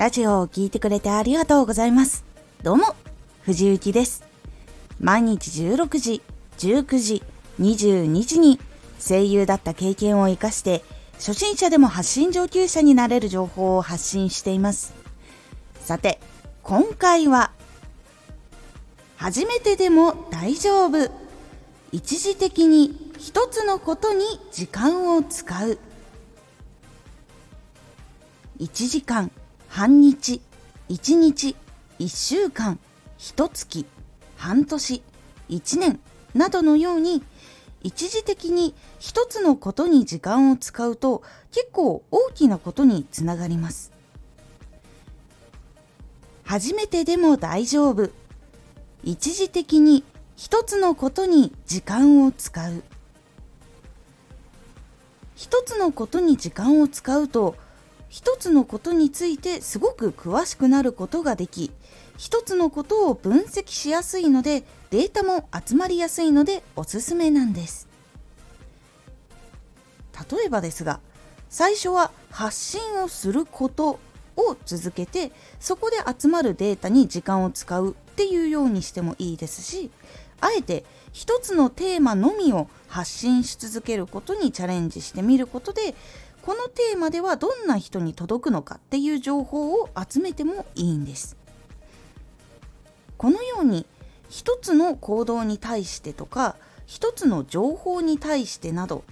ラジオを聴いてくれてありがとうございます。どうも、藤幸です。毎日16時、19時、22時に声優だった経験を活かして、初心者でも発信上級者になれる情報を発信しています。さて、今回は、初めてでも大丈夫。一時的に一つのことに時間を使う。1時間、半日、1日、1週間、1月、半年、1年などのように一時的に一つのことに時間を使うと結構大きなことにつながります。初めてでも大丈夫。一時的に一つのことに時間を使う。一つのことに時間を使うと一つのことについてすごく詳しくなることができ一つのことを分析しやすいのでデータも集まりやすいのでおすすめなんです。例えばですが最初は発信をすることを続けてそこで集まるデータに時間を使うっていうようにしてもいいですしあえて一つのテーマのみを発信し続けることにチャレンジしてみることでこのテーマではどんな人に届くのかっていう情報を集めてもいいんです。このように一つの行動に対してとか一つの情報に対してなど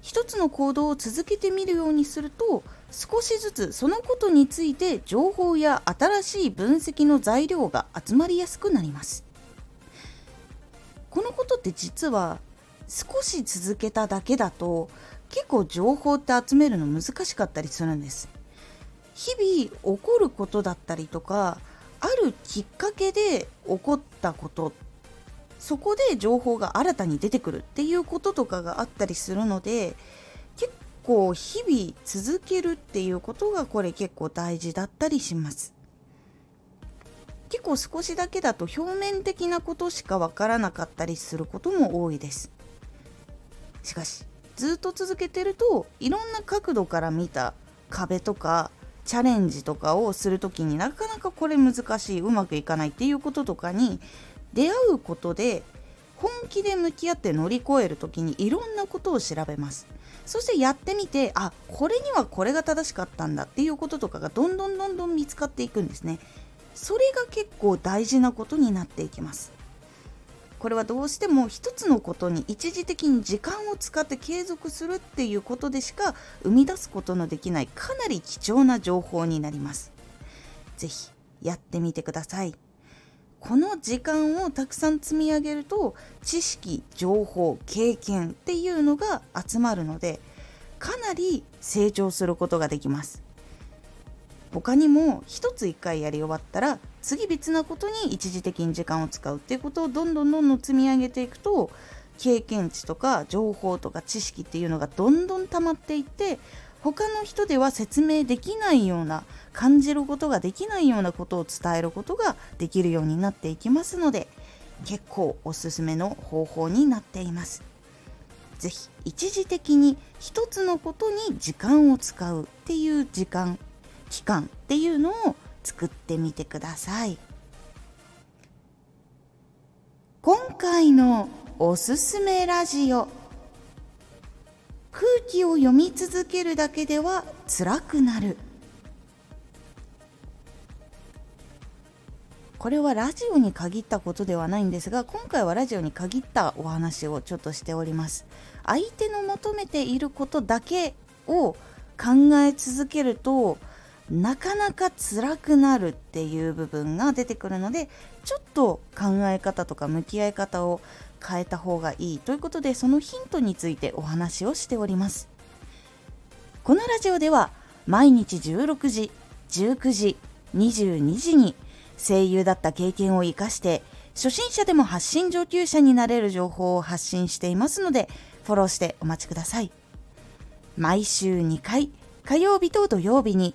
一つの行動を続けてみるようにすると少しずつそのことについて情報や新しい分析の材料が集まりやすくなります。このことって実は少し続けただけだと結構情報って集めるの難しかったりするんです。日々起こることだったりとかあるきっかけで起こったことそこで情報が新たに出てくるっていうこととかがあったりするので結構日々続けるっていうことがこれ結構大事だったりします。結構少しだけだと表面的なことしかわからなかったりすることも多いです。しかしずっと続けてるといろんな角度から見た壁とかチャレンジとかをする時になかなかこれ難しいうまくいかないっていうこととかに出会うことで本気で向き合って乗り越える時にいろんなことを調べます。そしてやってみてあこれにはこれが正しかったんだっていうこととかがどんどんどんどん見つかっていくんですね。それが結構大事なことになっていきます。これはどうしても一つのことに一時的に時間を使って継続するっていうことでしか生み出すことのできないかなり貴重な情報になります。ぜひやってみてください。この時間をたくさん積み上げると知識、情報、経験っていうのが集まるのでかなり成長することができます。他にも一つ一回やり終わったら次別なことに一時的に時間を使うっていうことをどんどんどんどん積み上げていくと経験値とか情報とか知識っていうのがどんどん溜まっていって他の人では説明できないような感じることができないようなことを伝えることができるようになっていきますので結構おすすめの方法になっています。ぜひ一時的に一つのことに時間を使うっていう時間期間っていうのを作ってみてください。今回のおすすめラジオ。空気を読み続けるだけでは辛くなる。これはラジオに限ったことではないんですが今回はラジオに限ったお話をちょっとしております。相手の求めていることだけを考え続けるとなかなか辛くなるっていう部分が出てくるのでちょっと考え方とか向き合い方を変えた方がいいということでそのヒントについてお話をしております。このラジオでは毎日16時19時22時に声優だった経験を生かして初心者でも発信上級者になれる情報を発信していますのでフォローしてお待ちください。毎週2回火曜日と土曜日に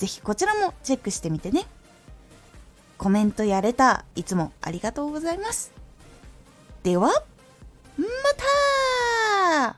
ぜひこちらもチェックしてみてね。コメントやれた、いつもありがとうございます。では、また